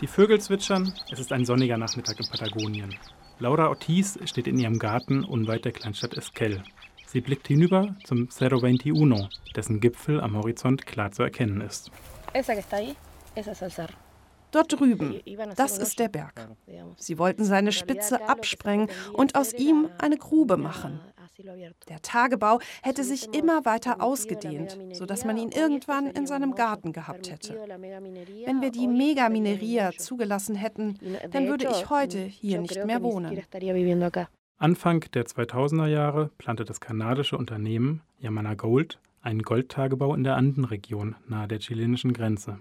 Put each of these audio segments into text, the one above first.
Die Vögel zwitschern, es ist ein sonniger Nachmittag in Patagonien. Laura Ortiz steht in ihrem Garten unweit der Kleinstadt Esquel. Sie blickt hinüber zum Cerro 21, dessen Gipfel am Horizont klar zu erkennen ist. Dort drüben, das ist der Berg. Sie wollten seine Spitze absprengen und aus ihm eine Grube machen. Der Tagebau hätte sich immer weiter ausgedehnt, sodass man ihn irgendwann in seinem Garten gehabt hätte. Wenn wir die Megamineria zugelassen hätten, dann würde ich heute hier nicht mehr wohnen. Anfang der 2000er Jahre plante das kanadische Unternehmen Yamana Gold einen Goldtagebau in der Andenregion nahe der chilenischen Grenze.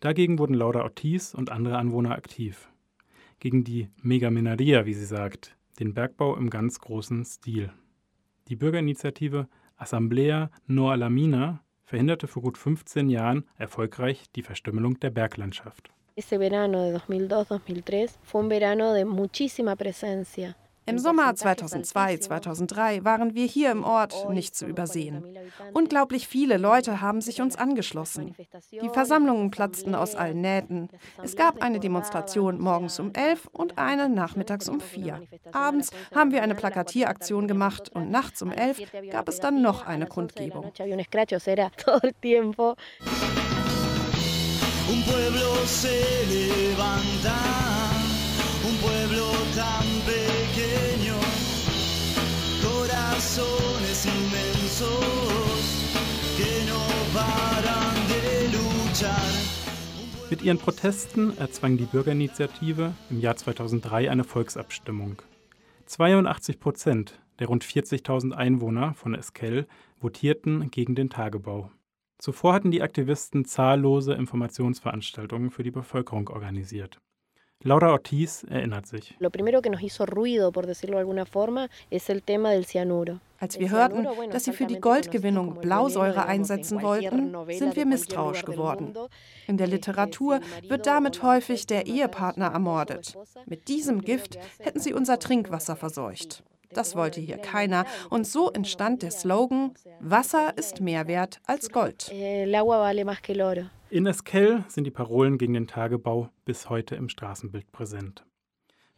Dagegen wurden Laura Ortiz und andere Anwohner aktiv. Gegen die Megamineria, wie sie sagt, den Bergbau im ganz großen Stil. Die Bürgerinitiative Assemblea No a la Mina verhinderte vor gut 15 Jahren erfolgreich die Verstümmelung der Berglandschaft. Ese verano de 2002-2003 fue un verano de muchísima presencia. Im Sommer 2002, 2003 waren wir hier im Ort nicht zu übersehen. Unglaublich viele Leute haben sich uns angeschlossen. Die Versammlungen platzten aus allen Nähten. Es gab eine Demonstration morgens um 11 und eine nachmittags um 4. Abends haben wir eine Plakatieraktion gemacht und nachts um 11 gab es dann noch eine Kundgebung. Un pueblo se levanta, un pueblo tan pequeño, corazones inmensos que no paran de luchar. Mit ihren Protesten erzwang die Bürgerinitiative im Jahr 2003 eine Volksabstimmung. 82 Prozent der rund 40.000 Einwohner von Esquel votierten gegen den Tagebau. Zuvor hatten die Aktivisten zahllose Informationsveranstaltungen für die Bevölkerung organisiert. Laura Ortiz erinnert sich. Lo primero que nos hizo ruido, por decirlo de alguna forma, es el tema del cianuro. Als wir hörten, dass sie für die Goldgewinnung Blausäure einsetzen wollten, sind wir misstrauisch geworden. In der Literatur wird damit häufig der Ehepartner ermordet. Mit diesem Gift hätten sie unser Trinkwasser verseucht. Das wollte hier keiner. Und so entstand der Slogan, Wasser ist mehr wert als Gold. In Esquel sind die Parolen gegen den Tagebau bis heute im Straßenbild präsent.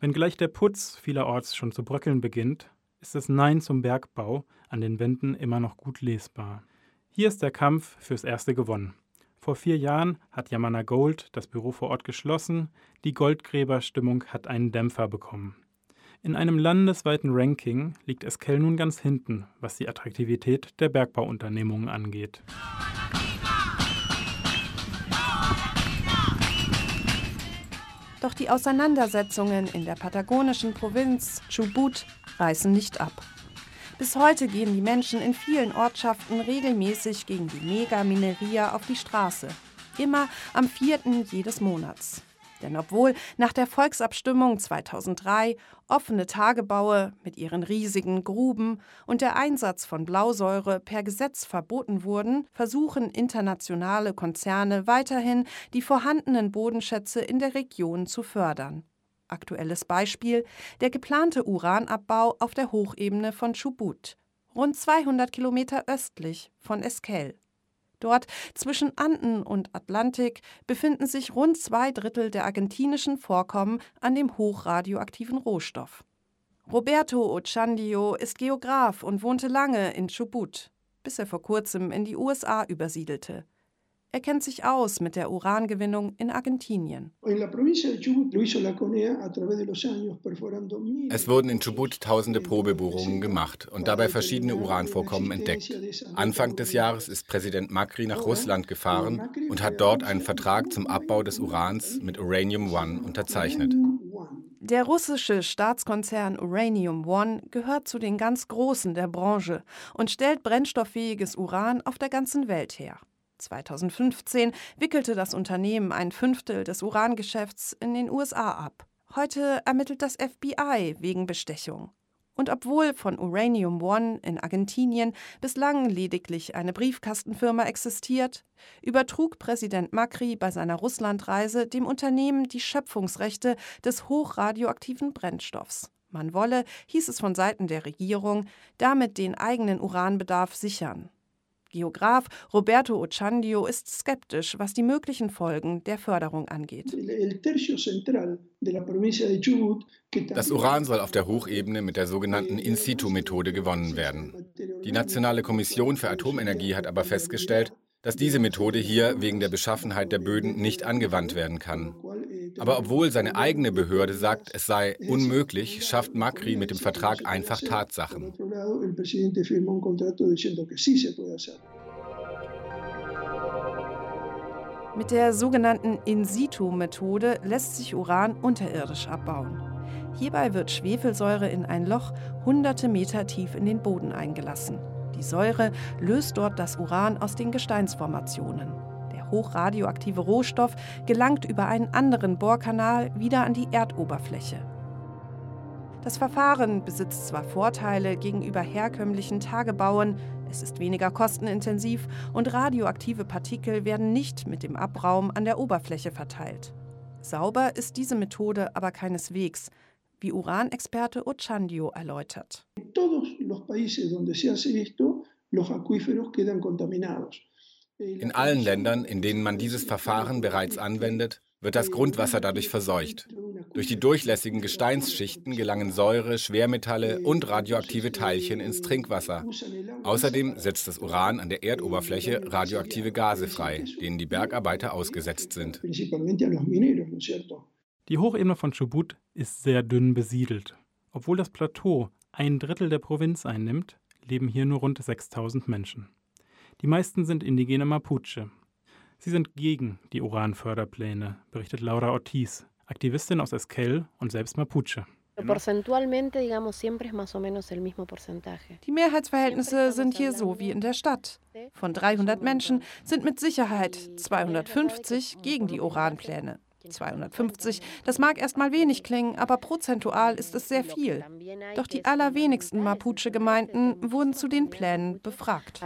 Wenngleich der Putz vielerorts schon zu bröckeln beginnt, ist das Nein zum Bergbau an den Wänden immer noch gut lesbar. Hier ist der Kampf fürs Erste gewonnen. Vor vier Jahren hat Yamana Gold das Büro vor Ort geschlossen, die Goldgräberstimmung hat einen Dämpfer bekommen. In einem landesweiten Ranking liegt Esquel nun ganz hinten, was die Attraktivität der Bergbauunternehmungen angeht. Doch die Auseinandersetzungen in der patagonischen Provinz Chubut reißen nicht ab. Bis heute gehen die Menschen in vielen Ortschaften regelmäßig gegen die Megamineria auf die Straße. Immer am 4. jedes Monats. Denn obwohl nach der Volksabstimmung 2003 offene Tagebaue mit ihren riesigen Gruben und der Einsatz von Blausäure per Gesetz verboten wurden, versuchen internationale Konzerne weiterhin, die vorhandenen Bodenschätze in der Region zu fördern. Aktuelles Beispiel der geplante Uranabbau auf der Hochebene von Chubut, rund 200 Kilometer östlich von Esquel. Dort zwischen Anden und Atlantik befinden sich rund zwei Drittel der argentinischen Vorkommen an dem hochradioaktiven Rohstoff. Roberto Ochandio ist Geograf und wohnte lange in Chubut, bis er vor kurzem in die USA übersiedelte. Er kennt sich aus mit der Urangewinnung in Argentinien. Es wurden in Chubut tausende Probebohrungen gemacht und dabei verschiedene Uranvorkommen entdeckt. Anfang des Jahres ist Präsident Macri nach Russland gefahren und hat dort einen Vertrag zum Abbau des Urans mit Uranium One unterzeichnet. Der russische Staatskonzern Uranium One gehört zu den ganz Großen der Branche und stellt brennstofffähiges Uran auf der ganzen Welt her. 2015 wickelte das Unternehmen ein Fünftel des Urangeschäfts in den USA ab. Heute ermittelt das FBI wegen Bestechung. Und obwohl von Uranium One in Argentinien bislang lediglich eine Briefkastenfirma existiert, übertrug Präsident Macri bei seiner Russlandreise dem Unternehmen die Schöpfungsrechte des hochradioaktiven Brennstoffs. Man wolle, hieß es von Seiten der Regierung, damit den eigenen Uranbedarf sichern. Geograf Roberto Ochandio ist skeptisch, was die möglichen Folgen der Förderung angeht. Das Uran soll auf der Hochebene mit der sogenannten In-situ-Methode gewonnen werden. Die Nationale Kommission für Atomenergie hat aber festgestellt, dass diese Methode hier wegen der Beschaffenheit der Böden nicht angewandt werden kann. Aber obwohl seine eigene Behörde sagt, es sei unmöglich, schafft Macri mit dem Vertrag einfach Tatsachen. Mit der sogenannten In-situ-Methode lässt sich Uran unterirdisch abbauen. Hierbei wird Schwefelsäure in ein Loch hunderte Meter tief in den Boden eingelassen. Die Säure löst dort das Uran aus den Gesteinsformationen. Hochradioaktive Rohstoff gelangt über einen anderen Bohrkanal wieder an die Erdoberfläche. Das Verfahren besitzt zwar Vorteile gegenüber herkömmlichen Tagebauen, es ist weniger kostenintensiv und radioaktive Partikel werden nicht mit dem Abraum an der Oberfläche verteilt. Sauber ist diese Methode aber keineswegs, wie Uranexperte Ochandio erläutert. In allen Ländern, in denen man dieses Verfahren bereits anwendet, wird das Grundwasser dadurch verseucht. Durch die durchlässigen Gesteinsschichten gelangen Säure, Schwermetalle und radioaktive Teilchen ins Trinkwasser. Außerdem setzt das Uran an der Erdoberfläche radioaktive Gase frei, denen die Bergarbeiter ausgesetzt sind. Die Hochebene von Chubut ist sehr dünn besiedelt. Obwohl das Plateau ein Drittel der Provinz einnimmt, leben hier nur rund 6000 Menschen. Die meisten sind indigene Mapuche. Sie sind gegen die Uranförderpläne, berichtet Laura Ortiz, Aktivistin aus Esquel und selbst Mapuche. Die Mehrheitsverhältnisse sind hier so wie in der Stadt. Von 300 Menschen sind mit Sicherheit 250 gegen die Uranpläne. 250. Das mag erstmal wenig klingen, aber prozentual ist es sehr viel. Doch die allerwenigsten Mapuche-Gemeinden wurden zu den Plänen befragt.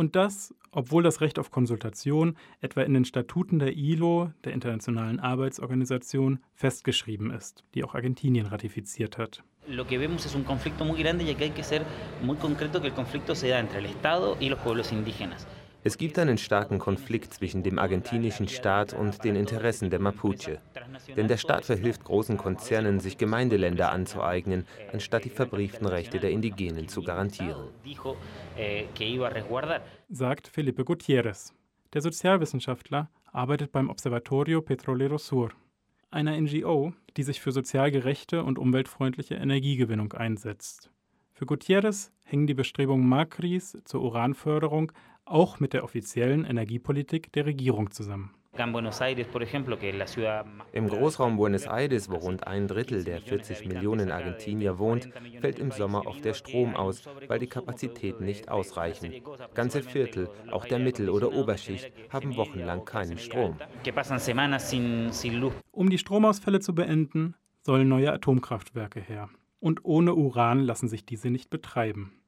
Und das, obwohl das Recht auf Konsultation etwa in den Statuten der ILO, der Internationalen Arbeitsorganisation, festgeschrieben ist, die auch Argentinien ratifiziert hat. Es gibt einen starken Konflikt zwischen dem argentinischen Staat und den Interessen der Mapuche. Denn der Staat verhilft großen Konzernen, sich Gemeindeländer anzueignen, anstatt die verbrieften Rechte der Indigenen zu garantieren. Sagt Felipe Gutierrez. Der Sozialwissenschaftler arbeitet beim Observatorio Petrolero Sur, einer NGO, die sich für sozial gerechte und umweltfreundliche Energiegewinnung einsetzt. Für Gutierrez hängen die Bestrebungen Macris zur Uranförderung auch mit der offiziellen Energiepolitik der Regierung zusammen. Im Großraum Buenos Aires, wo rund ein Drittel der 40 Millionen Argentinier wohnt, fällt im Sommer oft der Strom aus, weil die Kapazitäten nicht ausreichen. Ganze Viertel, auch der Mittel- oder Oberschicht, haben wochenlang keinen Strom. Um die Stromausfälle zu beenden, sollen neue Atomkraftwerke her. Und ohne Uran lassen sich diese nicht betreiben.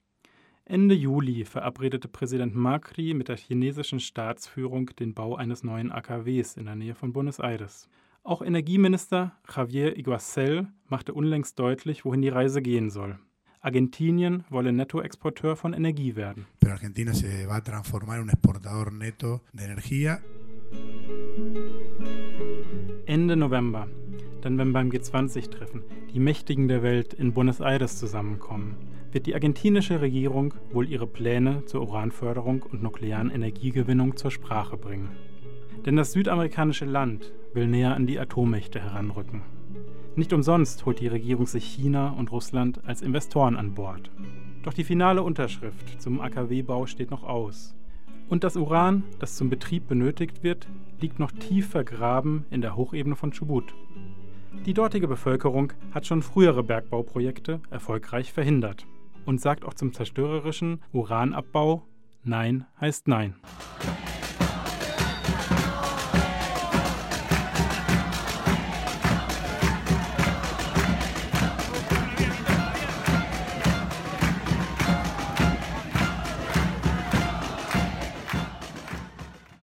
Ende Juli verabredete Präsident Macri mit der chinesischen Staatsführung den Bau eines neuen AKWs in der Nähe von Buenos Aires. Auch Energieminister Javier Iguacel machte unlängst deutlich, wohin die Reise gehen soll. Argentinien wolle Nettoexporteur von Energie werden. Pero Argentina se va a transformar en un exportador neto de energía. Ende November, dann wenn beim G20-Treffen die Mächtigen der Welt in Buenos Aires zusammenkommen, wird die argentinische Regierung wohl ihre Pläne zur Uranförderung und nuklearen Energiegewinnung zur Sprache bringen. Denn das südamerikanische Land will näher an die Atommächte heranrücken. Nicht umsonst holt die Regierung sich China und Russland als Investoren an Bord. Doch die finale Unterschrift zum AKW-Bau steht noch aus. Und das Uran, das zum Betrieb benötigt wird, liegt noch tief vergraben in der Hochebene von Chubut. Die dortige Bevölkerung hat schon frühere Bergbauprojekte erfolgreich verhindert und sagt auch zum zerstörerischen Uranabbau Nein heißt Nein.